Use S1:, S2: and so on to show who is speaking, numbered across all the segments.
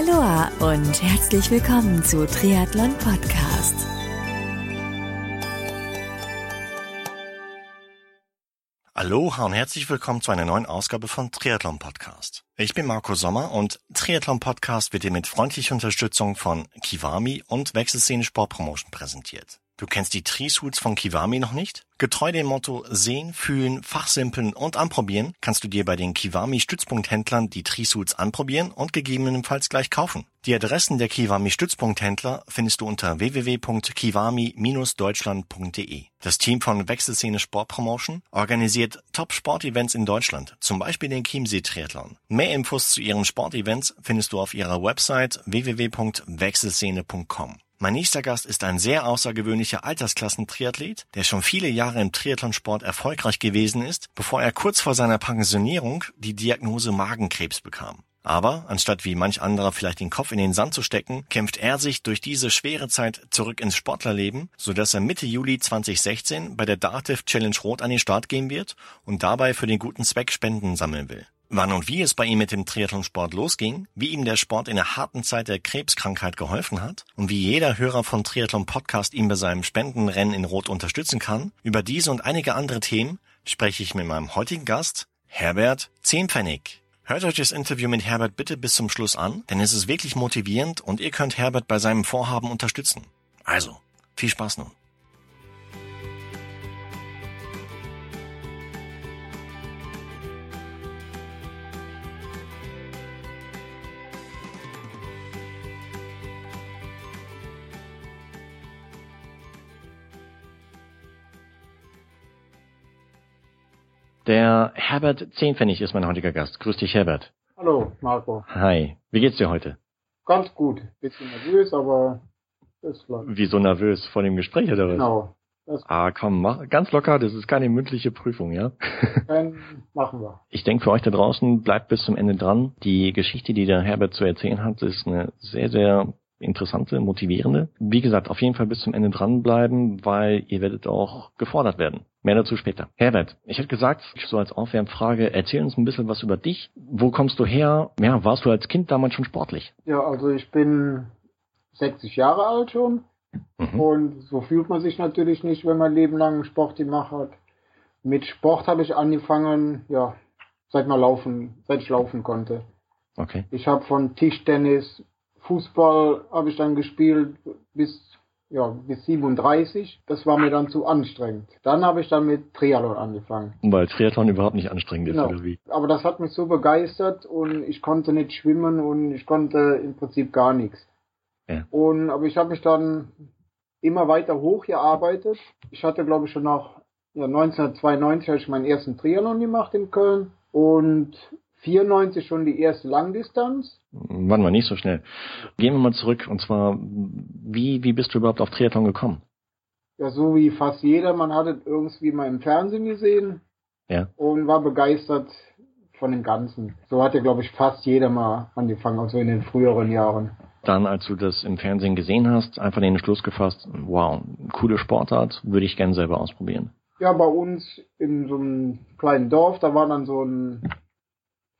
S1: Aloha und herzlich willkommen zu Triathlon Podcast.
S2: Aloha und herzlich willkommen zu einer neuen Ausgabe von Triathlon Podcast. Ich bin Marco Sommer und Triathlon Podcast wird dir mit freundlicher Unterstützung von Kiwami und Wechselszene Sportpromotion präsentiert. Du kennst die Tri-Suits von Kiwami noch nicht? Getreu dem Motto Sehen, Fühlen, Fachsimpeln und Anprobieren kannst du dir bei den Kiwami Stützpunkthändlern die Tri-Suits anprobieren und gegebenenfalls gleich kaufen. Die Adressen der Kiwami Stützpunkthändler findest du unter www.kiwami-deutschland.de. Das Team von Wechselszene Sportpromotion organisiert Top-Sportevents in Deutschland, zum Beispiel den Chiemsee Triathlon. Mehr Infos zu ihren Sportevents findest du auf ihrer Website www.wechselszene.com. Mein nächster Gast ist ein sehr außergewöhnlicher Altersklassen-Triathlet, der schon viele Jahre im Triathlonsport erfolgreich gewesen ist, bevor er kurz vor seiner Pensionierung die Diagnose Magenkrebs bekam. Aber anstatt wie manch anderer vielleicht den Kopf in den Sand zu stecken, kämpft er sich durch diese schwere Zeit zurück ins Sportlerleben, so dass er Mitte Juli 2016 bei der Dativ Challenge Rot an den Start gehen wird und dabei für den guten Zweck Spenden sammeln will. Wann und wie es bei ihm mit dem Triathlonsport losging, wie ihm der Sport in der harten Zeit der Krebskrankheit geholfen hat und wie jeder Hörer von Triathlon Podcast ihn bei seinem Spendenrennen in Rot unterstützen kann, über diese und einige andere Themen spreche ich mit meinem heutigen Gast, Herbert Zehnpfennig. Hört euch das Interview mit Herbert bitte bis zum Schluss an, denn es ist wirklich motivierend und ihr könnt Herbert bei seinem Vorhaben unterstützen. Also, viel Spaß nun. Der Herbert Zehnpfennig ist mein heutiger Gast. Grüß dich, Herbert.
S3: Hallo, Marco.
S2: Hi. Wie geht's dir heute?
S3: Ganz gut. Bisschen nervös, aber ist klar.
S2: Wieso nervös vor dem Gespräch oder was?
S3: Genau.
S2: Ah, komm, mach ganz locker, das ist keine mündliche Prüfung, ja?
S3: Dann machen wir.
S2: Ich denke für euch da draußen, bleibt bis zum Ende dran. Die Geschichte, die der Herbert zu erzählen hat, ist eine sehr, sehr interessante, motivierende. Wie gesagt, auf jeden Fall bis zum Ende dranbleiben, weil ihr werdet auch gefordert werden. Mehr dazu später. Herbert, ich hätte gesagt, so als Aufwärmfrage, erzähl uns ein bisschen was über dich. Wo kommst du her? Ja, warst du als Kind damals schon sportlich?
S3: Ja, also ich bin 60 Jahre alt schon. Mhm. Und so fühlt man sich natürlich nicht, wenn man Leben lang Sport gemacht hat. Mit Sport habe ich angefangen, ja, seit man laufen, seit ich laufen konnte.
S2: Okay.
S3: Ich habe von Tischtennis, Fußball habe ich dann gespielt bis ja, bis 37. Das war mir dann zu anstrengend. Dann habe ich dann mit Triathlon angefangen.
S2: Weil Triathlon überhaupt nicht anstrengend ist,
S3: genau.
S2: oder wie?
S3: Aber das hat mich so begeistert und ich konnte nicht schwimmen und ich konnte im Prinzip gar nichts.
S2: Ja.
S3: Und, aber ich habe mich dann immer weiter hochgearbeitet. Ich hatte, glaube ich, schon nach ja, 1992 habe ich meinen ersten Triathlon gemacht in Köln und 94 schon die erste Langdistanz.
S2: Wann war nicht so schnell. Gehen wir mal zurück und zwar, wie, wie bist du überhaupt auf Triathlon gekommen?
S3: Ja, so wie fast jeder. Man hat es irgendwie mal im Fernsehen gesehen.
S2: Ja.
S3: Und war begeistert von dem Ganzen. So hat ja, glaube ich, fast jeder mal angefangen, also in den früheren Jahren.
S2: Dann, als du das im Fernsehen gesehen hast, einfach den Entschluss gefasst, wow, coole Sportart, würde ich gern selber ausprobieren.
S3: Ja, bei uns in so einem kleinen Dorf, da war dann so ein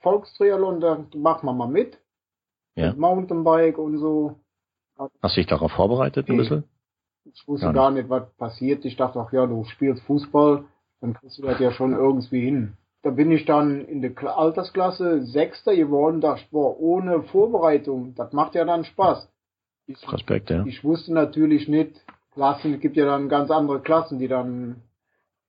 S3: Volkstriathlon, da machen wir mal mit.
S2: Ja.
S3: Mit Mountainbike und so.
S2: Hast du dich darauf vorbereitet ein bisschen?
S3: Ich wusste gar, gar nicht. nicht, was passiert. Ich dachte auch, ja, du spielst Fußball, dann kriegst du das ja schon irgendwie hin. Da bin ich dann in der Altersklasse Sechster geworden, dachte, boah, ohne Vorbereitung, das macht ja dann Spaß.
S2: Ich, Respekt, ja.
S3: Ich wusste natürlich nicht, Klassen, es gibt ja dann ganz andere Klassen, die dann,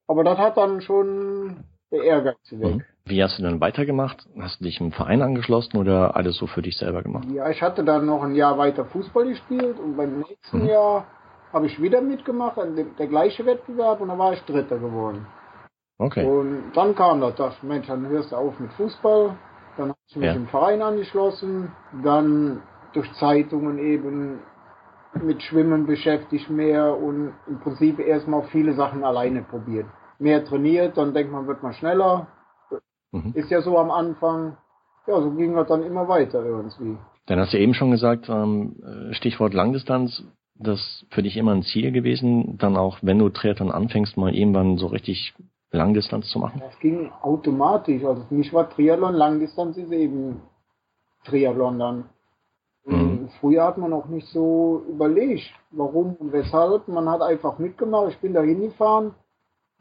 S3: aber das hat dann schon der Ehrgeiz weg. Mhm.
S2: Wie hast du dann weitergemacht? Hast du dich im Verein angeschlossen oder alles so für dich selber gemacht?
S3: Ja, ich hatte dann noch ein Jahr weiter Fußball gespielt und beim nächsten mhm. Jahr habe ich wieder mitgemacht, der gleiche Wettbewerb und da war ich Dritter geworden.
S2: Okay.
S3: Und dann kam das, dachte Mensch, dann hörst du auf mit Fußball. Dann habe ich mich ja. im Verein angeschlossen. Dann durch Zeitungen eben mit Schwimmen beschäftigt mehr und im Prinzip erstmal viele Sachen alleine probiert. Mehr trainiert, dann denkt man, wird man schneller. Mhm. Ist ja so am Anfang. Ja, so ging das dann immer weiter irgendwie.
S2: Dann hast du eben schon gesagt, ähm, Stichwort Langdistanz, das für dich immer ein Ziel gewesen, dann auch, wenn du Triathlon anfängst, mal irgendwann so richtig Langdistanz zu machen?
S3: Das ging automatisch. Also für mich war Triathlon, Langdistanz ist eben Triathlon dann. Mhm. Früher hat man auch nicht so überlegt, warum und weshalb. Man hat einfach mitgemacht. Ich bin da hingefahren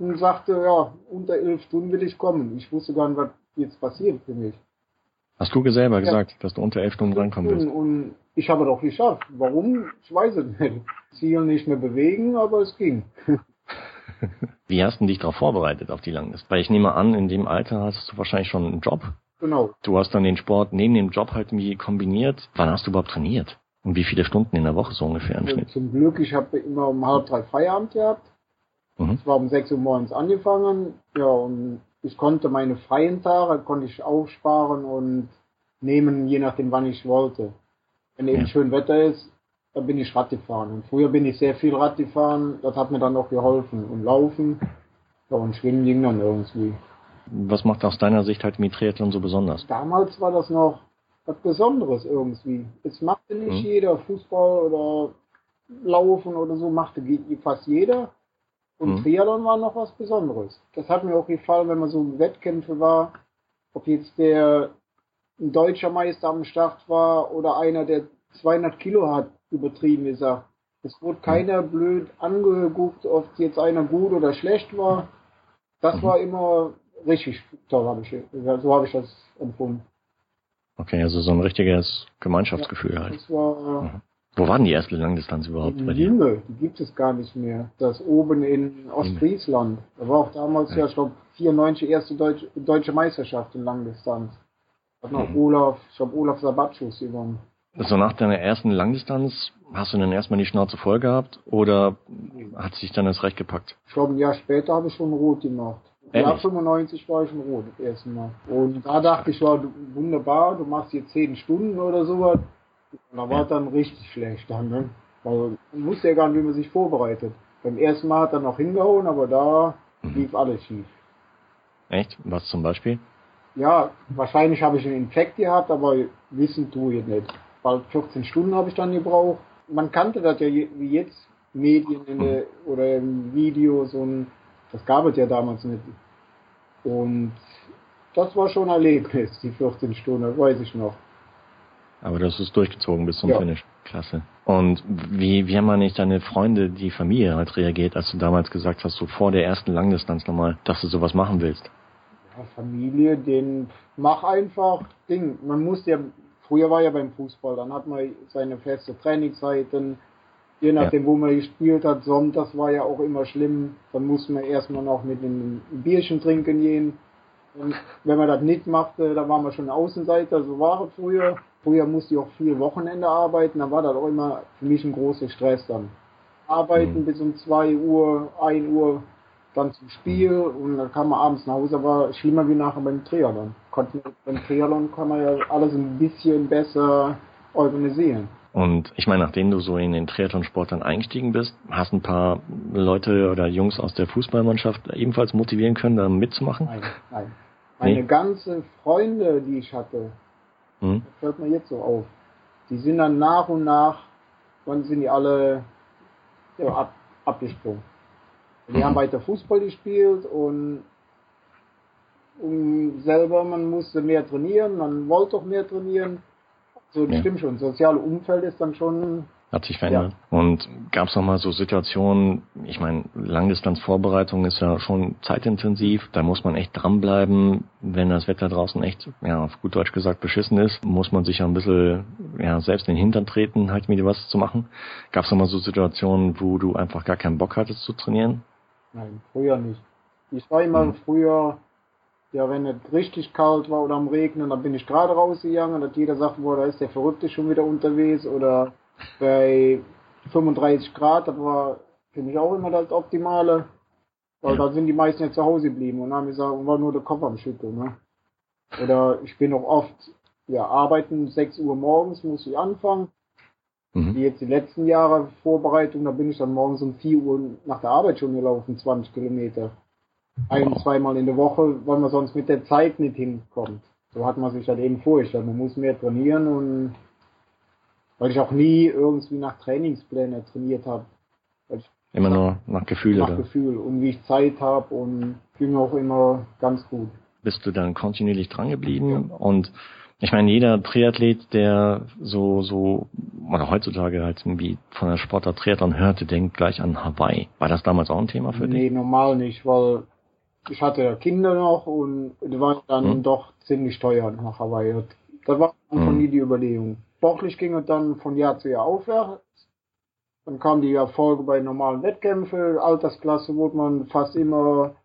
S3: und sagte, ja, unter elf Stunden will ich kommen. Ich wusste gar nicht, was jetzt passiert für mich.
S2: Hast du selber ja. gesagt, dass du unter elf Stunden rankommen willst?
S3: Und ich habe doch geschafft. Warum? Ich weiß es nicht. Ziel nicht mehr bewegen, aber es ging.
S2: Wie hast du dich darauf vorbereitet, auf die Langlist? Weil ich nehme an, in dem Alter hast du wahrscheinlich schon einen Job.
S3: Genau.
S2: Du hast dann den Sport neben dem Job halt irgendwie kombiniert. Wann hast du überhaupt trainiert? Und wie viele Stunden in der Woche so ungefähr im Schnitt?
S3: Zum Glück, ich habe immer um halb drei Feierabend gehabt. Mhm. Es war um sechs Uhr morgens angefangen. Ja, und ich konnte meine freien Tage, konnte ich aufsparen und nehmen, je nachdem, wann ich wollte. Wenn eben ja. schön Wetter ist, dann bin ich Rad gefahren. Und früher bin ich sehr viel Rad gefahren, das hat mir dann auch geholfen. Und Laufen, ja, und Schwimmen ging dann irgendwie.
S2: Was macht aus deiner Sicht halt mit Triathlon so besonders?
S3: Damals war das noch was Besonderes irgendwie. Es machte nicht mhm. jeder Fußball oder Laufen oder so, machte fast jeder. Und mhm. Triathlon war noch was Besonderes. Das hat mir auch gefallen, wenn man so in Wettkämpfe war, ob jetzt der ein deutscher Meister am Start war oder einer, der 200 Kilo hat, übertrieben gesagt. Es wurde keiner blöd angeguckt, ob jetzt einer gut oder schlecht war. Das mhm. war immer richtig toll, habe ich, so habe ich das empfunden.
S2: Okay, also so ein richtiges Gemeinschaftsgefühl ja, halt. Das war, mhm. Wo waren die erste Langdistanz überhaupt
S3: bei dir? Jüngel, die gibt es gar nicht mehr. Das oben in Ostfriesland. Da war auch damals ja, ja ich glaube, 94 erste Deutsch, deutsche Meisterschaft in Langdistanz. Hat noch mhm. Olaf, ich glaube Olaf Sabatschus gewonnen.
S2: Also nach deiner ersten Langdistanz hast du dann erstmal die Schnauze voll gehabt oder hat sich dann das Recht gepackt?
S3: Ich glaube, ein Jahr später habe ich schon Rot gemacht. Im Jahr 95 war ich in Rot das erste Mal. Und da dachte ich, war wunderbar, du machst hier 10 Stunden oder sowas. Und da war es dann richtig schlecht dann, ne? Weil man wusste ja gar nicht, wie man sich vorbereitet. Beim ersten Mal hat er noch hingehauen, aber da mhm. lief alles schief.
S2: Echt? Was zum Beispiel?
S3: Ja, wahrscheinlich habe ich einen Infekt gehabt, aber wissen tue ich nicht. Bald 14 Stunden habe ich dann gebraucht. Man kannte das ja wie jetzt, Medien der, oder im Videos und das gab es ja damals nicht. Und das war schon ein Erlebnis, die 14 Stunden, weiß ich noch.
S2: Aber das ist durchgezogen bis zum ja. Finish. Klasse. Und wie, wie haben eigentlich deine Freunde, die Familie halt reagiert, als du damals gesagt hast, so vor der ersten Langdistanz nochmal, dass du sowas machen willst?
S3: Familie, den mach einfach Ding. Man muss ja, früher war ja beim Fußball, dann hat man seine feste Trainingszeiten, je nachdem, ja. wo man gespielt hat. Sonntags war ja auch immer schlimm. Dann muss man erstmal noch mit einem Bierchen trinken gehen. Und wenn man das nicht machte, dann war man schon Außenseiter. So war es früher. Früher musste ich auch viel Wochenende arbeiten. Dann war das auch immer für mich ein großer Stress dann. Arbeiten mhm. bis um 2 Uhr, 1 Uhr, dann zum Spiel und dann kam man abends nach Hause, aber schlimmer wie nachher beim Triathlon. Beim Triathlon kann man ja alles ein bisschen besser organisieren.
S2: Und ich meine, nachdem du so in den Triathlonsport dann eingestiegen bist, hast ein paar Leute oder Jungs aus der Fußballmannschaft ebenfalls motivieren können, da mitzumachen?
S3: Nein, nein. Meine nee. ganze Freunde, die ich hatte, hm? das hört mir jetzt so auf. Die sind dann nach und nach, wann sind die alle ja, ab, abgesprungen. Wir haben weiter Fußball gespielt und, und selber, man musste mehr trainieren, man wollte auch mehr trainieren. So, das ja. stimmt schon. Soziale Umfeld ist dann schon
S2: hat sich verändert. Ja. Und gab es mal so Situationen, ich meine, Langdistanzvorbereitung ist ja schon zeitintensiv, da muss man echt dranbleiben. Wenn das Wetter draußen echt, ja, auf gut Deutsch gesagt, beschissen ist, muss man sich ja ein bisschen ja, selbst in den Hintern treten, halt mit was zu machen. Gab es mal so Situationen, wo du einfach gar keinen Bock hattest zu trainieren?
S3: Nein, früher nicht. Ich war immer mhm. früher, ja, wenn es richtig kalt war oder am Regnen, dann bin ich gerade rausgegangen, dass jeder sagt, boah, da ist der Verrückte schon wieder unterwegs oder bei 35 Grad, das war, finde ich auch immer das Optimale, weil ja. da sind die meisten ja zu Hause geblieben und haben gesagt, war nur der Kopf am Schütteln, ne? Oder ich bin auch oft, ja, arbeiten, 6 Uhr morgens muss ich anfangen, Mhm. Wie jetzt die letzten Jahre Vorbereitung, da bin ich dann morgens um 4 Uhr nach der Arbeit schon gelaufen, 20 Kilometer. Ein, zweimal in der Woche, weil man sonst mit der Zeit nicht hinkommt. So hat man sich halt eben vorgestellt. Man muss mehr trainieren und weil ich auch nie irgendwie nach Trainingsplänen trainiert habe.
S2: Immer nur nach Gefühl,
S3: Nach oder? Gefühl und wie ich Zeit habe und fühle mich auch immer ganz gut.
S2: bist du dann kontinuierlich dran geblieben und ich meine, jeder Triathlet, der so, so, oder heutzutage halt irgendwie von der Sportart Triathlon hörte, denkt gleich an Hawaii. War das damals auch ein Thema für
S3: nee,
S2: dich?
S3: Nee, normal nicht, weil ich hatte ja Kinder noch und die waren dann hm. doch ziemlich teuer nach Hawaii. Das war einfach hm. nie die Überlegung. Sportlich ging es dann von Jahr zu Jahr aufwärts. Dann kam die Erfolge bei normalen Wettkämpfen, Altersklasse wurde man fast immer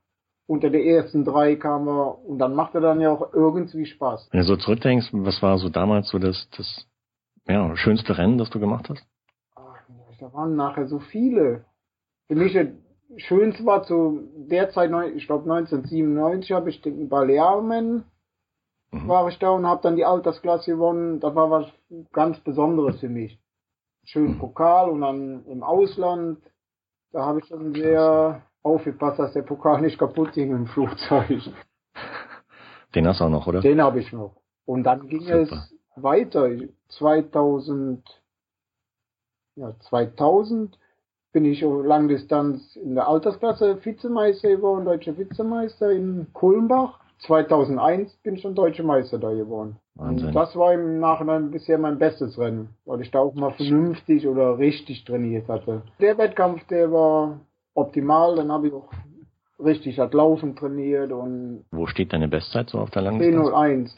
S3: unter der ersten drei kam er und dann macht er dann ja auch irgendwie Spaß.
S2: Wenn du so zurückdenkst, was war so damals so das, das ja, schönste Rennen, das du gemacht hast?
S3: Ach, da waren nachher so viele. Für mich schönste war zu der Zeit, ich glaube 1997 habe ich den Balearen mhm. war ich da und habe dann die Altersklasse gewonnen. Das war was ganz Besonderes für mich. Schön mhm. Pokal und dann im Ausland. Da habe ich dann sehr aufgepasst, dass der Pokal nicht kaputt ging im Flugzeug.
S2: Den hast du auch noch, oder?
S3: Den habe ich noch. Und dann ging Super. es weiter. 2000, ja, 2000 bin ich Langdistanz in der Altersklasse Vizemeister geworden, deutscher Vizemeister in Kulmbach. 2001 bin ich schon deutscher Meister da geworden. Wahnsinn. Und das war im Nachhinein bisher mein bestes Rennen, weil ich da auch mal vernünftig oder richtig trainiert hatte. Der Wettkampf, der war optimal. Dann habe ich auch richtig das Laufen trainiert und.
S2: Wo steht deine Bestzeit so auf der langen 10.01.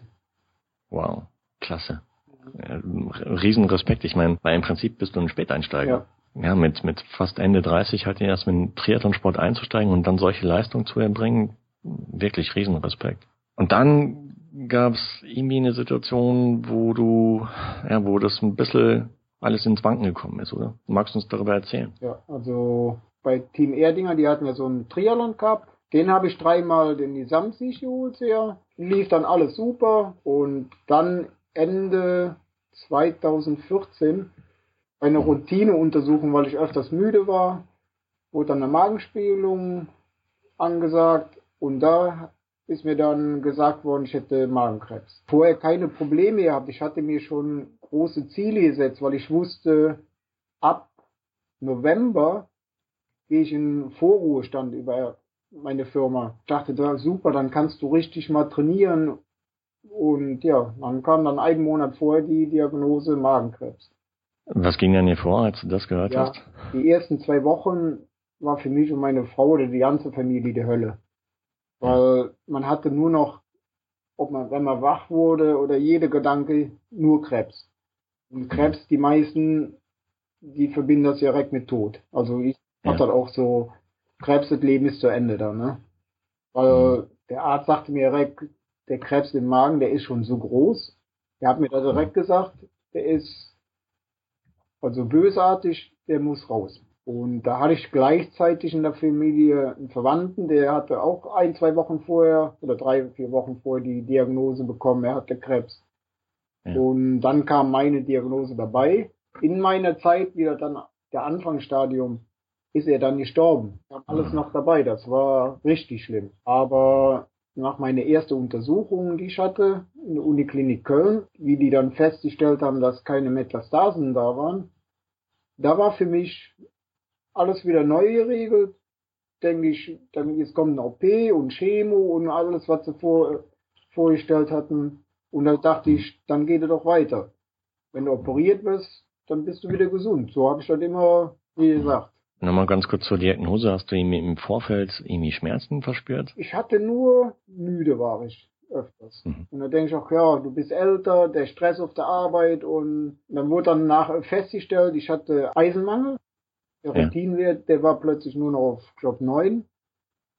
S2: Wow, klasse. Riesen Respekt. Ich meine, weil im Prinzip bist du ein Späteinsteiger. Ja. Ja, mit, mit fast Ende 30 halt erst mit dem Triathlonsport einzusteigen und dann solche Leistungen zu erbringen, wirklich riesen Respekt. Und dann gab es irgendwie eine Situation, wo du, ja, wo das ein bisschen alles ins Wanken gekommen ist, oder? Magst du uns darüber erzählen?
S3: Ja, also bei Team Erdinger, die hatten ja so einen Triathlon Cup. Den habe ich dreimal den Gesamtsieg geholt, ja. Lief dann alles super. Und dann Ende 2014 eine Routineuntersuchung, weil ich öfters müde war, wurde dann eine Magenspiegelung angesagt und da ist mir dann gesagt worden, ich hätte Magenkrebs. Vorher keine Probleme gehabt. Ich hatte mir schon große Ziele gesetzt, weil ich wusste, ab November gehe ich in Vorruhestand über meine Firma. Ich dachte, da super, dann kannst du richtig mal trainieren. Und ja, dann kam dann einen Monat vorher die Diagnose Magenkrebs.
S2: Was ging denn hier vor, als du das gehört ja, hast?
S3: Die ersten zwei Wochen war für mich und meine Frau oder die ganze Familie die Hölle. Weil man hatte nur noch, ob man, wenn man wach wurde oder jede Gedanke, nur Krebs. Und Krebs, die meisten, die verbinden das direkt mit Tod. Also ich ja. hat dann auch so, Krebs, das Leben ist zu Ende dann, ne? Weil mhm. der Arzt sagte mir direkt, der Krebs im Magen, der ist schon so groß. Der hat mir da direkt gesagt, der ist also bösartig, der muss raus. Und da hatte ich gleichzeitig in der Familie einen Verwandten, der hatte auch ein, zwei Wochen vorher oder drei, vier Wochen vorher die Diagnose bekommen, er hatte Krebs. Ja. Und dann kam meine Diagnose dabei. In meiner Zeit wieder dann der Anfangsstadium ist er dann gestorben. Ich habe alles noch dabei, das war richtig schlimm. Aber nach meiner ersten Untersuchung, die ich hatte, in der Uniklinik Köln, wie die dann festgestellt haben, dass keine Metastasen da waren, da war für mich alles wieder neu geregelt. Denke ich, dann jetzt kommt eine OP und Chemo und alles, was sie vor, vorgestellt hatten. Und da dachte ich, dann geht es doch weiter. Wenn du operiert wirst, dann bist du wieder gesund. So habe ich das immer, wie gesagt.
S2: Nochmal ganz kurz zur Diagnose. Hast du im Vorfeld irgendwie Schmerzen verspürt?
S3: Ich hatte nur müde war ich öfters. Mhm. Und da denke ich auch, ja, du bist älter, der Stress auf der Arbeit und dann wurde dann nach festgestellt, ich hatte Eisenmangel. Der ja. Der war plötzlich nur noch auf, ich glaube, 9.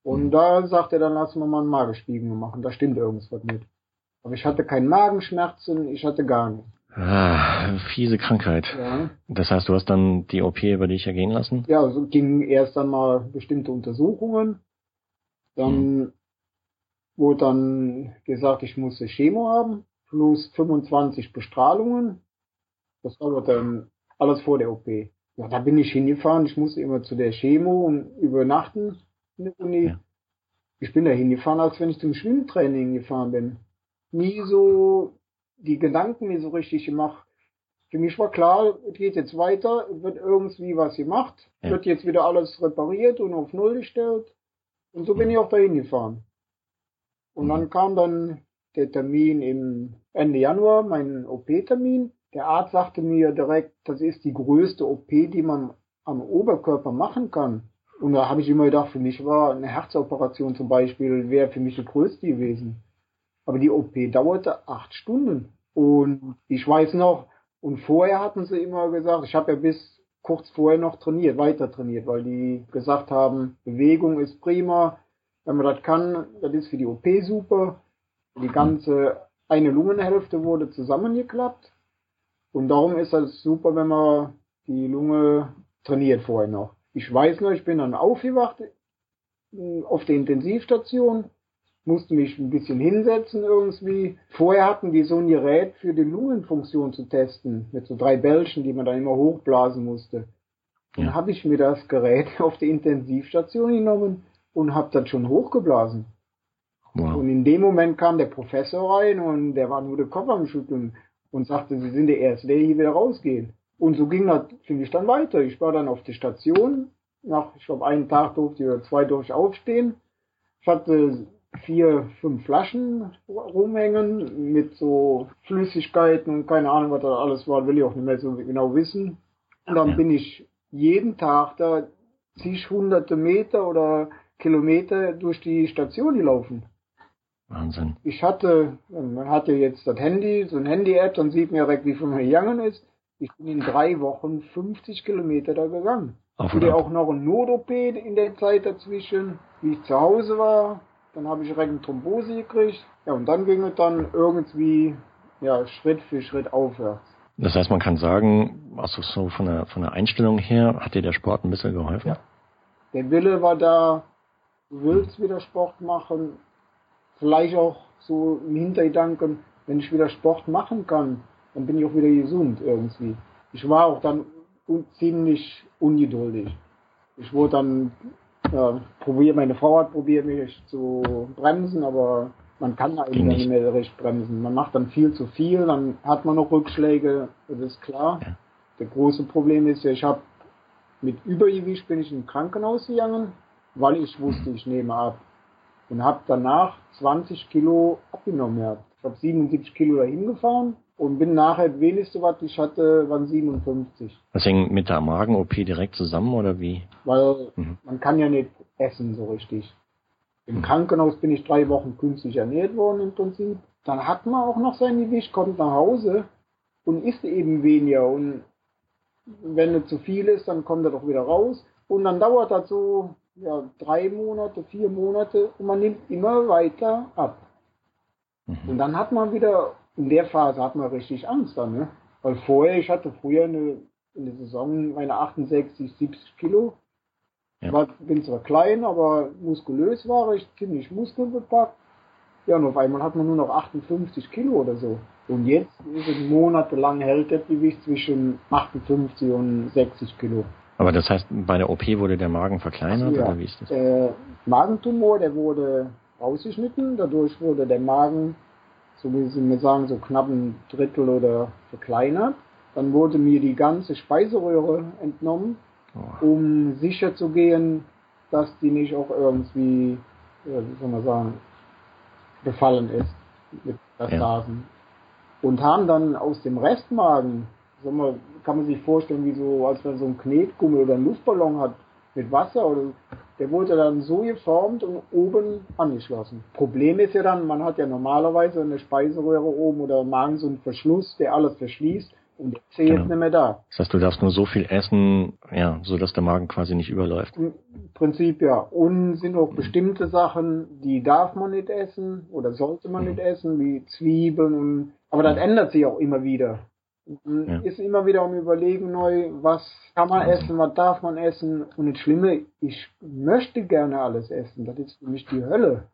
S3: Und mhm. da sagt er, dann lassen wir mal einen Magenspiegel machen. Da stimmt irgendwas nicht. Aber ich hatte keinen Magenschmerzen, ich hatte gar nichts.
S2: Ah, fiese Krankheit. Ja. Das heißt, du hast dann die OP über dich ergehen lassen?
S3: Ja, so also ging erst dann mal bestimmte Untersuchungen. Dann hm. wurde dann gesagt, ich musste Chemo haben, plus 25 Bestrahlungen. Das war dann alles vor der OP. Ja, da bin ich hingefahren. Ich musste immer zu der Chemo und übernachten in der Uni. Ja. Ich bin da hingefahren, als wenn ich zum Schwimmtraining gefahren bin. Nie so die Gedanken mir so richtig gemacht. Für mich war klar, es geht jetzt weiter, wird irgendwie was gemacht, ja. wird jetzt wieder alles repariert und auf Null gestellt. Und so bin ich auch dahin gefahren. Und dann kam dann der Termin im Ende Januar, mein OP-Termin. Der Arzt sagte mir direkt, das ist die größte OP, die man am Oberkörper machen kann. Und da habe ich immer gedacht, für mich war eine Herzoperation zum Beispiel, wäre für mich die größte gewesen. Aber die OP dauerte acht Stunden. Und ich weiß noch, und vorher hatten sie immer gesagt, ich habe ja bis kurz vorher noch trainiert, weiter trainiert, weil die gesagt haben, Bewegung ist prima, wenn man das kann, das ist für die OP super. Die ganze eine Lungenhälfte wurde zusammengeklappt. Und darum ist das super, wenn man die Lunge trainiert vorher noch. Ich weiß noch, ich bin dann aufgewacht äh, auf der Intensivstation, musste mich ein bisschen hinsetzen irgendwie. Vorher hatten die so ein Gerät für die Lungenfunktion zu testen, mit so drei Bällchen, die man dann immer hochblasen musste. Dann ja. habe ich mir das Gerät auf die Intensivstation genommen und habe das schon hochgeblasen. Wow. Und in dem Moment kam der Professor rein und der war nur der Kopf am Schütteln und sagte, Sie sind der Erste, der hier wieder rausgeht. Und so ging das, finde ich, dann weiter. Ich war dann auf der Station. Nach, ich glaube, einen Tag durfte ich oder zwei durch aufstehen. Ich hatte vier, fünf Flaschen rumhängen mit so Flüssigkeiten und keine Ahnung, was da alles war, will ich auch nicht mehr so genau wissen. Und dann bin ich jeden Tag da zig hunderte Meter oder Kilometer durch die Station gelaufen.
S2: Wahnsinn.
S3: Ich hatte, man hatte jetzt das Handy, so ein Handy-App, dann sieht man direkt, wie viel man gegangen ist. Ich bin in drei Wochen 50 Kilometer da gegangen. Auf Hatte auch noch ein Not-OP in der Zeit dazwischen, wie ich zu Hause war. Dann habe ich direkt Thrombose gekriegt. Ja, und dann ging es dann irgendwie ja, Schritt für Schritt aufwärts.
S2: Das heißt, man kann sagen, also so von der, von der Einstellung her, hat dir der Sport ein bisschen geholfen? Ja.
S3: Der Wille war da, du willst wieder Sport machen. Vielleicht auch so im Hintergedanken, wenn ich wieder Sport machen kann, dann bin ich auch wieder gesund irgendwie. Ich war auch dann ziemlich ungeduldig. Ich wurde dann, ja, probiert, meine Frau hat probiert, mich zu bremsen, aber man kann eigentlich nicht. mehr recht bremsen. Man macht dann viel zu viel, dann hat man noch Rückschläge, das ist klar. Ja. Das große Problem ist ja, ich habe mit Übergewicht bin ich im Krankenhaus gegangen, weil ich wusste, ich nehme ab. Und habe danach 20 Kilo abgenommen. Ich habe 77 Kilo dahin gefahren und bin nachher, wenigste, was ich hatte, waren 57.
S2: Das hängt mit der Magen-OP direkt zusammen oder wie?
S3: Weil mhm. man kann ja nicht essen so richtig. Im mhm. Krankenhaus bin ich drei Wochen künstlich ernährt worden im Prinzip. Dann hat man auch noch sein Gewicht, kommt nach Hause und isst eben weniger. Und wenn es zu viel ist, dann kommt er doch wieder raus. Und dann dauert das so ja, drei Monate, vier Monate und man nimmt immer weiter ab. Mhm. Und dann hat man wieder in der Phase hat man richtig Angst dann, ne? Weil vorher, ich hatte früher eine, in der Saison meine 68, 70 Kilo. Ja. War, bin zwar klein, aber muskulös war ich, ziemlich muskelbepackt. Ja, und auf einmal hat man nur noch 58 Kilo oder so. Und jetzt ist es monatelang hält das Gewicht zwischen 58 und 60 Kilo.
S2: Aber das heißt, bei der OP wurde der Magen verkleinert ja. oder wie ist das?
S3: Der Magentumor, der wurde rausgeschnitten, dadurch wurde der Magen so wie Sie mir sagen, so knapp ein Drittel oder verkleinert. Dann wurde mir die ganze Speiseröhre entnommen, oh. um sicher zu gehen, dass die nicht auch irgendwie, wie soll man sagen, befallen ist mit Metastasen. Ja. Und haben dann aus dem Restmagen, sag mal, kann man sich vorstellen, wie so, als wenn so ein Knetgummi oder ein Luftballon hat mit Wasser oder der wurde dann so geformt und oben angeschlossen. Problem ist ja dann, man hat ja normalerweise eine Speiseröhre oben oder im Magen so einen Verschluss, der alles verschließt und der ist genau. nicht mehr da.
S2: Das heißt, du darfst nur so viel essen, ja, so dass der Magen quasi nicht überläuft.
S3: Im Prinzip ja. Und sind auch mhm. bestimmte Sachen, die darf man nicht essen oder sollte man mhm. nicht essen, wie Zwiebeln und, aber das ändert sich auch immer wieder. Ja. Ist immer wieder am Überlegen neu, was kann man essen, was darf man essen. Und das Schlimme, ich möchte gerne alles essen. Das ist für mich die Hölle.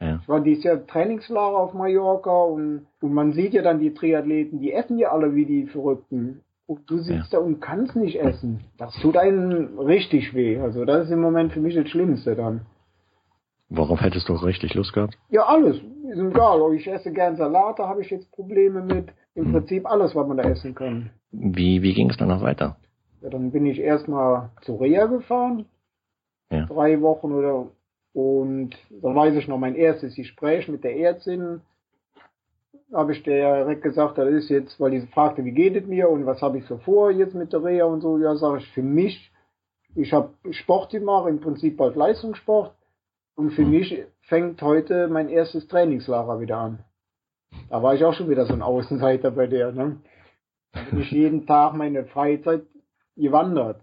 S3: Ja. Ich war dieses Jahr Trainingslager auf Mallorca und, und man sieht ja dann die Triathleten, die essen ja alle wie die Verrückten. Und du sitzt ja. da und kannst nicht essen. Das tut einem richtig weh. Also das ist im Moment für mich das Schlimmste dann.
S2: Worauf hättest du richtig Lust gehabt?
S3: Ja, alles. Ist egal. Ich esse gern Salat, da habe ich jetzt Probleme mit. Im hm. Prinzip alles, was man da essen kann.
S2: Wie, wie ging es dann noch weiter?
S3: Ja, dann bin ich erstmal zu Reha gefahren. Ja. Drei Wochen oder Und da weiß ich noch mein erstes Gespräch mit der Ärztin. Habe ich der direkt gesagt, das ist jetzt, weil die fragte, wie geht es mir und was habe ich so vor jetzt mit der Reha und so. Ja, sage ich, für mich, ich habe Sport gemacht, im Prinzip bald Leistungssport. Und für mich fängt heute mein erstes Trainingslager wieder an. Da war ich auch schon wieder so ein Außenseiter bei der. Ne? Da bin ich jeden Tag meine Freizeit gewandert.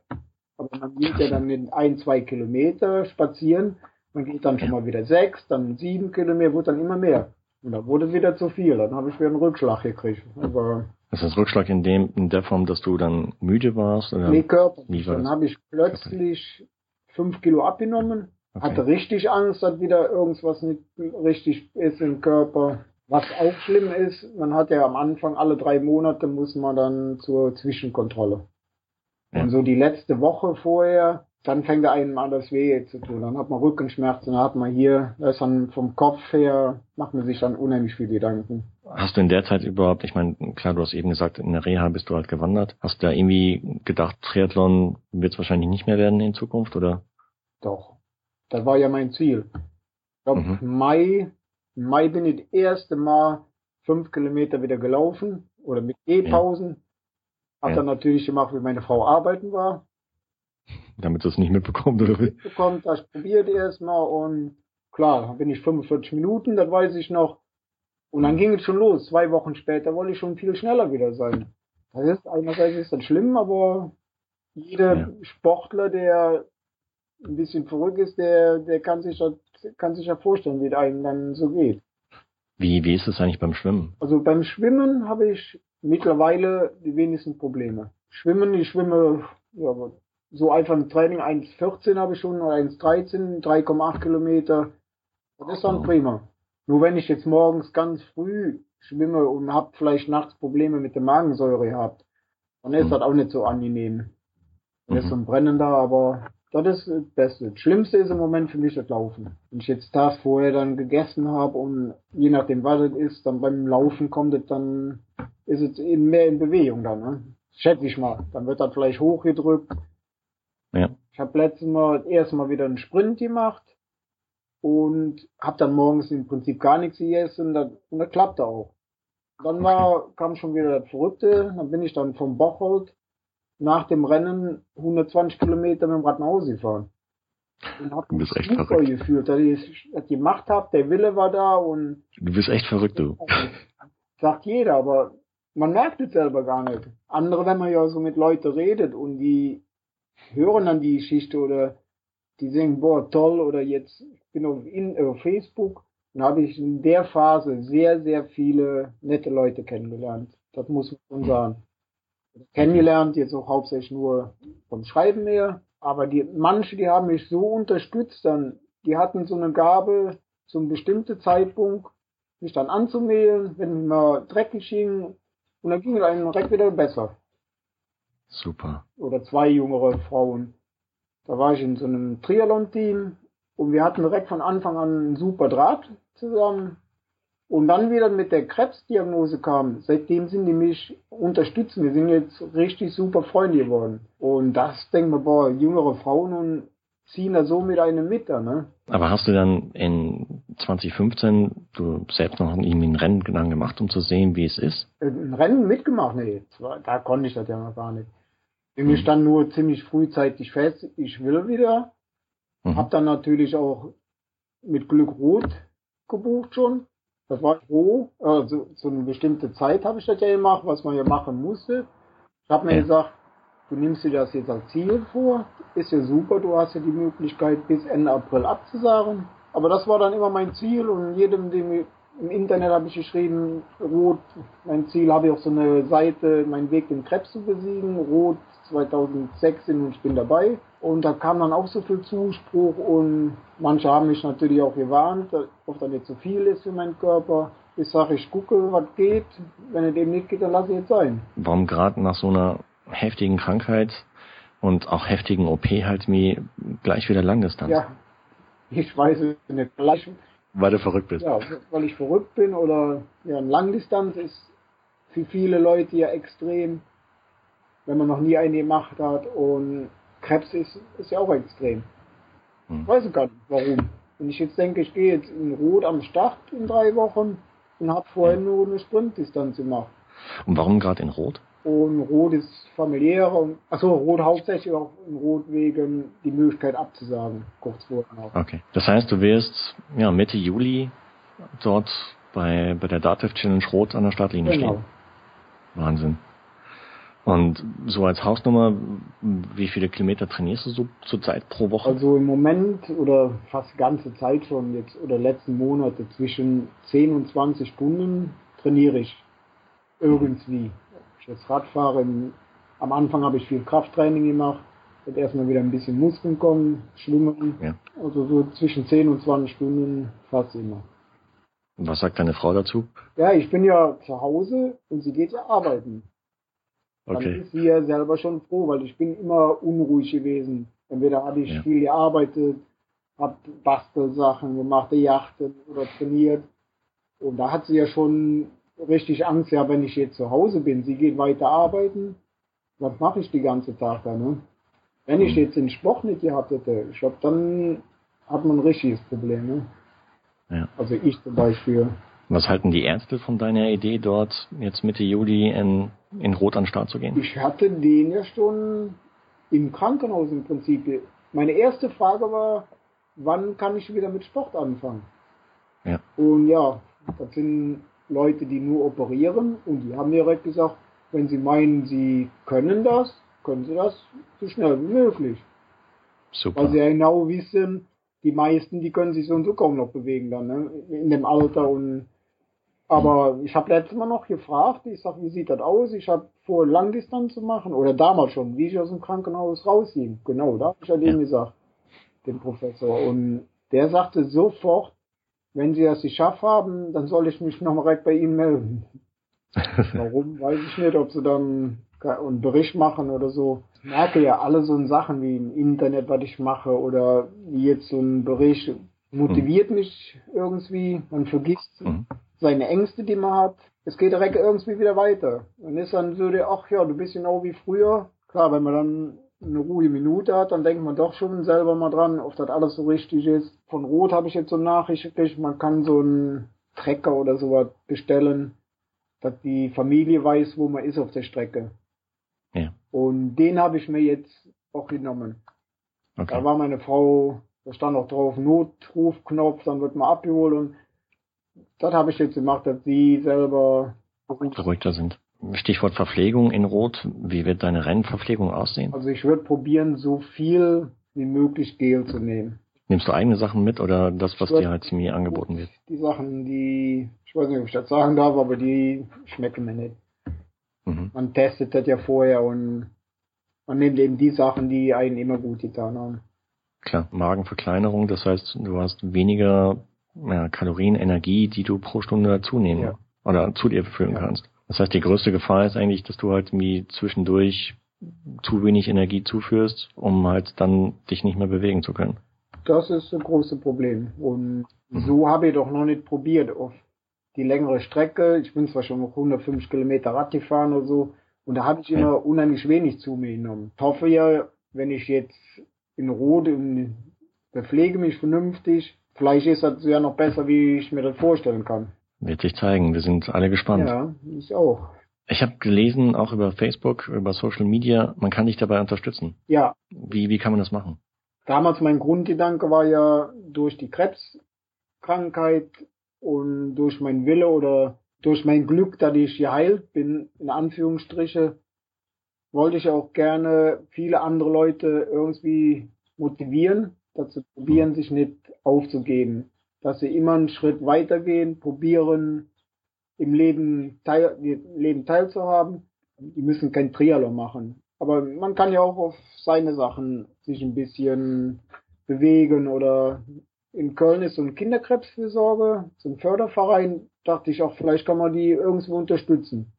S3: Aber man geht ja dann in ein, zwei Kilometer spazieren. Man geht dann schon mal wieder sechs, dann sieben Kilometer, wurde dann immer mehr. Und da wurde wieder zu viel. Dann habe ich wieder einen Rückschlag gekriegt. Aber
S2: ist das Rückschlag in dem in der Form, dass du dann müde warst? Oder
S3: nee, körperlich. Dann habe ich plötzlich fünf Kilo abgenommen Okay. Hatte richtig Angst, dass wieder irgendwas nicht richtig ist im Körper. Was auch schlimm ist, man hat ja am Anfang alle drei Monate muss man dann zur Zwischenkontrolle. Und so die letzte Woche vorher, dann fängt einem an das Weh zu tun. Dann hat man Rückenschmerzen, dann hat man hier, das ist dann vom Kopf her, macht man sich dann unheimlich viel Gedanken.
S2: Hast du in der Zeit überhaupt, ich meine, klar, du hast eben gesagt, in der Reha bist du halt gewandert. Hast du da irgendwie gedacht, Triathlon wird es wahrscheinlich nicht mehr werden in Zukunft, oder?
S3: Doch. Das war ja mein Ziel. Ich glaube, mhm. Mai, Mai bin ich das erste Mal fünf Kilometer wieder gelaufen oder mit E-Pausen. Ja. Hab ja. dann natürlich gemacht, wie meine Frau arbeiten war.
S2: Damit es nicht mitbekommt, oder wie?
S3: Mitbekommt, das probiert erstmal und klar, bin ich 45 Minuten, das weiß ich noch. Und dann ging es schon los. Zwei Wochen später wollte ich schon viel schneller wieder sein. Das ist einerseits ist das schlimm, aber jeder ja. Sportler, der ein bisschen verrückt ist, der, der kann sich ja, kann sich ja vorstellen, wie es einem dann so geht.
S2: Wie, wie ist es eigentlich beim Schwimmen?
S3: Also beim Schwimmen habe ich mittlerweile die wenigsten Probleme. Schwimmen, ich schwimme, ja, so einfach im Training 1,14 habe ich schon, oder 1,13, 3,8 Kilometer. Das ist dann oh. prima. Nur wenn ich jetzt morgens ganz früh schwimme und habe vielleicht nachts Probleme mit der Magensäure gehabt, dann ist mhm. das auch nicht so angenehm. Dann mhm. ist so ein Brennen da, aber das ist das Beste. Das Schlimmste ist im Moment für mich das Laufen. Wenn ich jetzt Tag vorher dann gegessen habe und je nachdem, was es ist, dann beim Laufen kommt es dann, ist es eben mehr in Bewegung dann, ne? Schätze ich mal. Dann wird das vielleicht hochgedrückt. Ja. Ich habe letztes Mal erstmal wieder einen Sprint gemacht und habe dann morgens im Prinzip gar nichts gegessen und das, klappte auch. Dann war, kam schon wieder das Verrückte, dann bin ich dann vom Bocholt nach dem Rennen 120 Kilometer mit dem Rad nach Hause gefahren. Und hab
S2: du bist echt verrückt.
S3: gefühlt, dass ich das gemacht habe, der Wille war da und.
S2: Du bist echt verrückt, du.
S3: Sagt jeder, aber man merkt es selber gar nicht. Andere, wenn man ja so mit Leuten redet und die hören dann die Geschichte oder die sagen, boah, toll, oder jetzt, ich bin auf, in, auf Facebook, dann habe ich in der Phase sehr, sehr viele nette Leute kennengelernt. Das muss man sagen kennengelernt, jetzt auch hauptsächlich nur vom Schreiben her. Aber die, manche, die haben mich so unterstützt, dann, die hatten so eine Gabe, zu einem bestimmten Zeitpunkt, mich dann anzumähen, wenn mir dreckig ging, und dann ging es einem direkt wieder besser.
S2: Super.
S3: Oder zwei jüngere Frauen. Da war ich in so einem Triathlon-Team und wir hatten direkt von Anfang an einen super Draht zusammen. Und dann wieder mit der Krebsdiagnose kam, seitdem sind die mich unterstützen. Wir sind jetzt richtig super Freunde geworden. Und das denken wir, boah, jüngere Frauen und ziehen da so mit einem mit, ne?
S2: Aber hast du dann in 2015 du selbst noch irgendwie ein Rennen gemacht, um zu sehen, wie es ist?
S3: Ein Rennen mitgemacht? Nee, da konnte ich das ja noch gar nicht. Für mich stand nur ziemlich frühzeitig fest, ich will wieder. Mhm. Hab dann natürlich auch mit Glück Rot gebucht schon. Das war froh. Also zu einer bestimmten Zeit habe ich das ja gemacht, was man ja machen musste. Ich habe mir ja. gesagt, du nimmst dir das jetzt als Ziel vor. Ist ja super, du hast ja die Möglichkeit bis Ende April abzusagen. Aber das war dann immer mein Ziel und jedem, dem im Internet habe ich geschrieben, Rot, mein Ziel habe ich auf so eine Seite, mein Weg den Krebs zu besiegen, Rot 2016 und ich bin dabei. Und da kam dann auch so viel Zuspruch und manche haben mich natürlich auch gewarnt, ob da nicht zu viel ist für meinen Körper. Ich sage, ich gucke, was geht. Wenn es eben nicht geht, dann lasse ich es sein.
S2: Warum gerade nach so einer heftigen Krankheit und auch heftigen OP halt mir gleich wieder Langdistanz?
S3: Ja, ich weiß es nicht. Gleich,
S2: weil du verrückt bist.
S3: Ja, weil ich verrückt bin oder ja, Langdistanz ist für viele Leute ja extrem wenn man noch nie eine gemacht hat. Und Krebs ist, ist ja auch extrem. Hm. Ich weiß gar nicht, warum. Wenn ich jetzt denke, ich gehe jetzt in Rot am Start in drei Wochen und habe vorher nur eine Sprintdistanz gemacht.
S2: Und warum gerade in Rot?
S3: Und Rot ist familiär und achso, Rot hauptsächlich auch in Rot wegen die Möglichkeit abzusagen, kurz vorher
S2: noch. Okay. Das heißt, du wirst ja Mitte Juli dort bei, bei der Dativ Challenge Rot an der Startlinie genau. stehen. Wahnsinn. Und so als Hausnummer, wie viele Kilometer trainierst du so zurzeit pro Woche?
S3: Also im Moment oder fast ganze Zeit schon jetzt oder letzten Monate zwischen 10 und 20 Stunden trainiere ich irgendwie. Ich jetzt Rad fahre, am Anfang habe ich viel Krafttraining gemacht, jetzt erstmal wieder ein bisschen Muskeln kommen, schwimmen. Ja. Also so zwischen 10 und 20 Stunden fast immer.
S2: Und was sagt deine Frau dazu?
S3: Ja, ich bin ja zu Hause und sie geht ja arbeiten. Okay. Dann ist sie ja selber schon froh, weil ich bin immer unruhig gewesen. Entweder habe ich ja. viel gearbeitet, habe Bastelsachen gemacht, Yachten oder trainiert. Und da hat sie ja schon richtig Angst, ja, wenn ich jetzt zu Hause bin, sie geht weiter arbeiten, was mache ich die ganze Tag da, ne? Wenn ich mhm. jetzt den Sport nicht gehabt hätte, ich glaube, dann hat man ein richtiges Problem, ne? Ja. Also ich zum Beispiel.
S2: Was halten die Ärzte von deiner Idee, dort jetzt Mitte Juli in, in Rot an den Start zu gehen?
S3: Ich hatte den ja schon im Krankenhaus im Prinzip. Meine erste Frage war, wann kann ich wieder mit Sport anfangen? Ja. Und ja, das sind Leute, die nur operieren und die haben direkt gesagt, wenn sie meinen, sie können das, können sie das so schnell wie möglich. Super. Weil sie ja genau wissen, die meisten, die können sich so und so kaum noch bewegen dann, ne? in dem Alter und aber ich habe letztes Mal noch gefragt, ich sag, wie sieht das aus? Ich habe vor, Langdistanz zu machen, oder damals schon, wie ich aus dem Krankenhaus rausging. Genau, da habe ich ja dem gesagt, dem Professor. Und der sagte sofort, wenn Sie das geschafft haben, dann soll ich mich noch direkt bei Ihnen melden. Warum, weiß ich nicht, ob Sie dann einen Bericht machen oder so. Ich merke ja alle so Sachen wie im Internet, was ich mache, oder wie jetzt so ein Bericht motiviert mhm. mich irgendwie. Man vergisst mhm seine Ängste, die man hat. Es geht direkt irgendwie wieder weiter. Und ist dann so der, ach ja, du bist genau wie früher. Klar, wenn man dann eine ruhige Minute hat, dann denkt man doch schon selber mal dran, ob das alles so richtig ist. Von Rot habe ich jetzt so eine Nachricht gekriegt, man kann so einen Trecker oder sowas bestellen, dass die Familie weiß, wo man ist auf der Strecke. Ja. Und den habe ich mir jetzt auch genommen. Okay. Da war meine Frau, da stand auch drauf Notrufknopf, dann wird man abgeholt und das habe ich jetzt gemacht, dass Sie selber
S2: beruhigter sind. Stichwort Verpflegung in Rot. Wie wird deine Rennverpflegung aussehen?
S3: Also ich würde probieren, so viel wie möglich Gel zu nehmen.
S2: Nimmst du eigene Sachen mit oder das, was dir halt mir angeboten wird?
S3: Die Sachen, die, ich weiß nicht, ob ich das sagen darf, aber die schmecken mir nicht. Mhm. Man testet das ja vorher und man nimmt eben die Sachen, die einen immer gut getan haben.
S2: Klar, Magenverkleinerung, das heißt, du hast weniger ja, Kalorien, Energie, die du pro Stunde zunehmen ja. oder zu dir führen ja. kannst. Das heißt, die größte Gefahr ist eigentlich, dass du halt wie zwischendurch zu wenig Energie zuführst, um halt dann dich nicht mehr bewegen zu können.
S3: Das ist ein großes Problem. Und mhm. so habe ich doch noch nicht probiert auf die längere Strecke. Ich bin zwar schon noch 105 Kilometer Rad gefahren oder so. Und da habe ich immer ja. unheimlich wenig zu mir genommen. Ich hoffe ja, wenn ich jetzt in Rot bepflege mich vernünftig, Vielleicht ist das ja noch besser, wie ich mir das vorstellen kann.
S2: Wird sich zeigen. Wir sind alle gespannt.
S3: Ja, ich auch.
S2: Ich habe gelesen, auch über Facebook, über Social Media, man kann dich dabei unterstützen.
S3: Ja.
S2: Wie, wie kann man das machen?
S3: Damals mein Grundgedanke war ja durch die Krebskrankheit und durch mein Wille oder durch mein Glück, dass ich geheilt bin, in Anführungsstriche, wollte ich auch gerne viele andere Leute irgendwie motivieren, dazu probieren, sich nicht aufzugeben, dass sie immer einen Schritt weitergehen, probieren, im Leben, teil, Leben teilzuhaben. Die müssen kein Triathlon machen. Aber man kann ja auch auf seine Sachen sich ein bisschen bewegen oder in Köln ist so ein Kinderkrebsfürsorge, so ein Förderverein, dachte ich auch, vielleicht kann man die irgendwo unterstützen.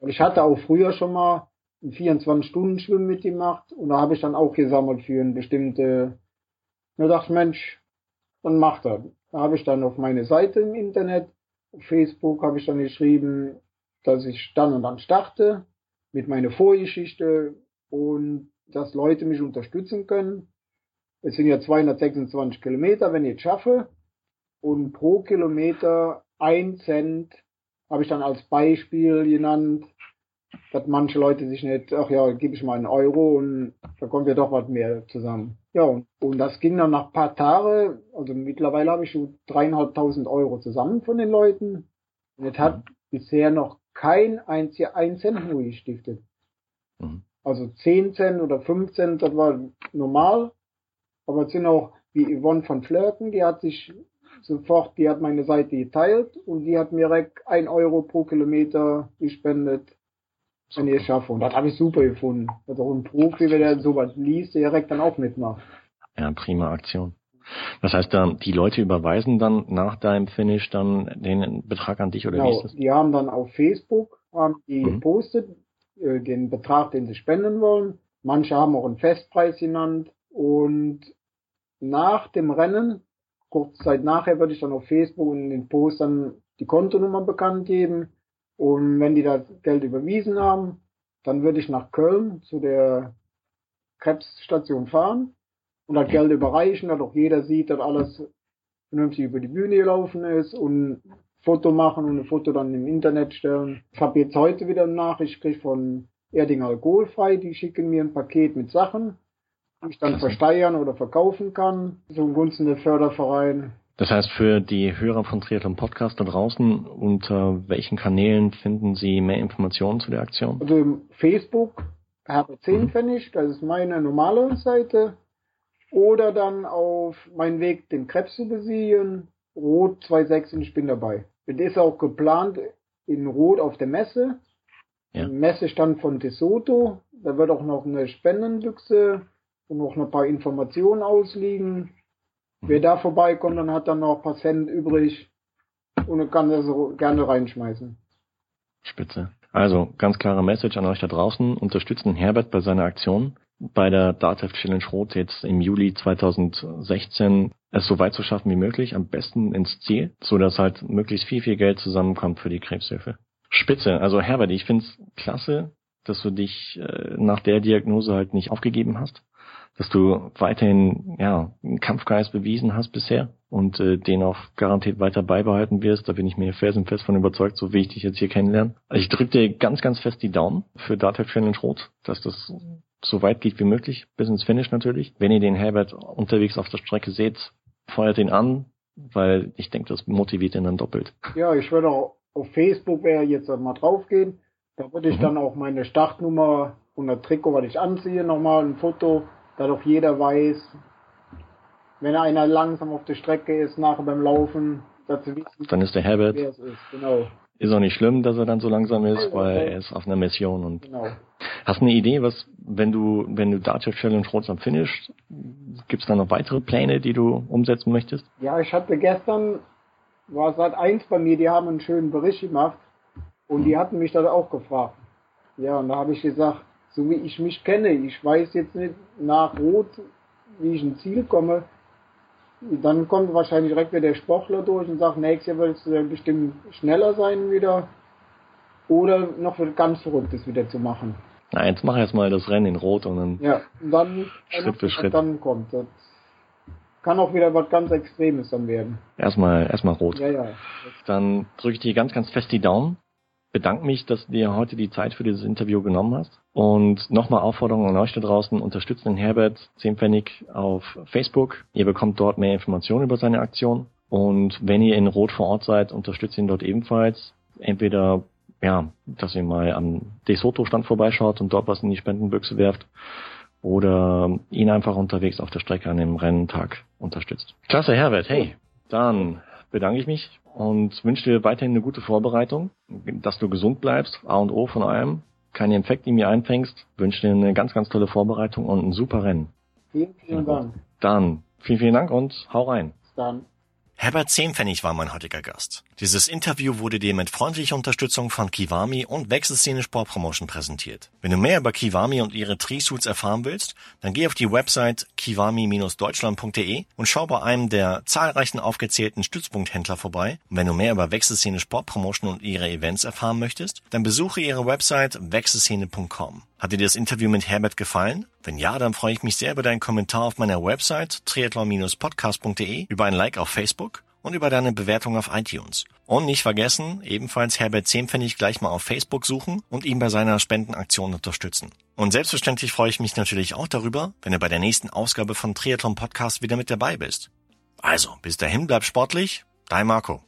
S3: Und ich hatte auch früher schon mal ein 24-Stunden-Schwimmen mitgemacht und da habe ich dann auch gesammelt für eine bestimmte da dachte Mensch, dann macht er. Da habe ich dann auf meine Seite im Internet, auf Facebook habe ich dann geschrieben, dass ich dann und dann starte mit meiner Vorgeschichte und dass Leute mich unterstützen können. es sind ja 226 Kilometer, wenn ich es schaffe. Und pro Kilometer ein Cent habe ich dann als Beispiel genannt, dass manche Leute sich nicht, ach ja, gebe ich mal einen Euro und da kommt ja doch was mehr zusammen. Ja, und, und das ging dann nach paar Tage, also mittlerweile habe ich schon dreieinhalbtausend Euro zusammen von den Leuten. Und es hat bisher noch kein einziger ein Cent nur gestiftet. Mhm. Also 10 Cent oder 5 Cent, das war normal. Aber es sind auch, wie Yvonne von Flirten, die hat sich sofort, die hat meine Seite geteilt und die hat mir direkt ein Euro pro Kilometer gespendet, wenn ich es schaffe. Und das habe ich super gefunden. Also auch ein Profi, wenn der sowas liest, der direkt dann auch mitmacht.
S2: Ja, prima Aktion. Das heißt, die Leute überweisen dann nach deinem Finish dann den Betrag an dich oder
S3: genau,
S2: wie ist das?
S3: Die haben dann auf Facebook haben die mhm. gepostet, äh, den Betrag, den sie spenden wollen. Manche haben auch einen Festpreis genannt und nach dem Rennen, kurz Zeit nachher, würde ich dann auf Facebook und in den Post dann die Kontonummer bekannt geben. Und wenn die das Geld überwiesen haben, dann würde ich nach Köln zu der Krebsstation fahren und das Geld überreichen, dass auch jeder sieht, dass alles vernünftig über die Bühne gelaufen ist und Foto machen und ein Foto dann im Internet stellen. Ich habe jetzt heute wieder eine Nachricht gekriegt von Erding Alkoholfrei, die schicken mir ein Paket mit Sachen die ich dann versteuern oder verkaufen kann, zum Gunsten der Förderverein.
S2: Das heißt, für die Hörer von Triathlon Podcast da draußen, unter welchen Kanälen finden Sie mehr Informationen zu der Aktion?
S3: Also Facebook, Herbert 10 mhm. Pfennig, das ist meine normale Seite. Oder dann auf meinen Weg, den Krebs zu besiegen, Rot 2.6 und ich bin dabei. Das ist auch geplant in Rot auf der Messe. Ja. Messestand von Tesoto. Da wird auch noch eine Spendenbüchse und noch ein paar Informationen ausliegen. Wer da vorbeikommt, dann hat dann noch ein paar Cent übrig und kann das so gerne reinschmeißen.
S2: Spitze. Also, ganz klare Message an euch da draußen. Unterstützen Herbert bei seiner Aktion bei der DATEV Challenge Rot jetzt im Juli 2016 es so weit zu schaffen wie möglich, am besten ins Ziel, so dass halt möglichst viel, viel Geld zusammenkommt für die Krebshilfe. Spitze. Also Herbert, ich find's klasse, dass du dich äh, nach der Diagnose halt nicht aufgegeben hast dass du weiterhin ja einen Kampfgeist bewiesen hast bisher und äh, den auch garantiert weiter beibehalten wirst. Da bin ich mir felsenfest von überzeugt, so wie ich dich jetzt hier kennenlerne. Also ich drücke dir ganz, ganz fest die Daumen für Data Challenge Rot, dass das so weit geht wie möglich, bis ins Finish natürlich. Wenn ihr den Herbert unterwegs auf der Strecke seht, feuert ihn an, weil ich denke, das motiviert ihn dann doppelt.
S3: Ja, ich würde auch auf Facebook, wer jetzt mal draufgehen, da würde ich mhm. dann auch meine Startnummer und das Trikot, was ich anziehe, nochmal ein Foto da doch jeder weiß, wenn einer langsam auf der Strecke ist, nachher beim Laufen,
S2: wissen, dann ist der Habit. Es ist. Genau. Ist auch nicht schlimm, dass er dann so langsam ist, weil er ist auf einer Mission und genau. hast du eine Idee, was, wenn du, wenn du Data Challenge Rot am Finish, gibt's da noch weitere Pläne, die du umsetzen möchtest?
S3: Ja, ich hatte gestern, war seit eins bei mir, die haben einen schönen Bericht gemacht und die hatten mich da auch gefragt. Ja, und da habe ich gesagt, so wie ich mich kenne. Ich weiß jetzt nicht nach Rot, wie ich ins Ziel komme. Dann kommt wahrscheinlich direkt wieder der Sportler durch und sagt, nächstes Jahr willst du bestimmt schneller sein wieder. Oder noch was ganz Verrücktes wieder zu machen.
S2: Na, jetzt mach erstmal das Rennen in Rot und dann,
S3: ja, und dann Schritt für Schritt. dann kommt. Das kann auch wieder was ganz Extremes dann werden.
S2: Erstmal, erstmal Rot.
S3: Ja, ja.
S2: Dann drücke ich dir ganz, ganz fest die Daumen bedanke mich, dass du dir heute die Zeit für dieses Interview genommen hast. Und nochmal Aufforderung an euch da draußen, unterstützt den Herbert Zehnpfennig auf Facebook. Ihr bekommt dort mehr Informationen über seine Aktion. Und wenn ihr in Rot vor Ort seid, unterstützt ihn dort ebenfalls. Entweder, ja, dass ihr mal am DeSoto-Stand vorbeischaut und dort was in die Spendenbüchse werft. Oder ihn einfach unterwegs auf der Strecke an dem Renntag unterstützt. Klasse, Herbert. Hey, dann bedanke ich mich und wünsche dir weiterhin eine gute Vorbereitung, dass du gesund bleibst, A und O von allem, keine Infekte mir einfängst, wünsche dir eine ganz, ganz tolle Vorbereitung und ein super Rennen.
S3: Vielen, vielen Dank.
S2: Dann, vielen, vielen Dank und hau rein.
S3: Bis dann.
S2: Herbert Zehnpfennig war mein heutiger Gast. Dieses Interview wurde dir mit freundlicher Unterstützung von Kiwami und Wechselszene Sportpromotion präsentiert. Wenn du mehr über Kiwami und ihre Tree-Suits erfahren willst, dann geh auf die Website kiwami-deutschland.de und schau bei einem der zahlreichen aufgezählten Stützpunkthändler vorbei. Und wenn du mehr über Wechselszene Sportpromotion und ihre Events erfahren möchtest, dann besuche ihre Website wechselszene.com. Hat dir das Interview mit Herbert gefallen? Wenn ja, dann freue ich mich sehr über deinen Kommentar auf meiner Website triathlon-podcast.de, über ein Like auf Facebook und über deine Bewertung auf iTunes. Und nicht vergessen, ebenfalls Herbert Zehnpfennig gleich mal auf Facebook suchen und ihn bei seiner Spendenaktion unterstützen. Und selbstverständlich freue ich mich natürlich auch darüber, wenn du bei der nächsten Ausgabe von Triathlon Podcast wieder mit dabei bist. Also, bis dahin bleib sportlich, dein Marco.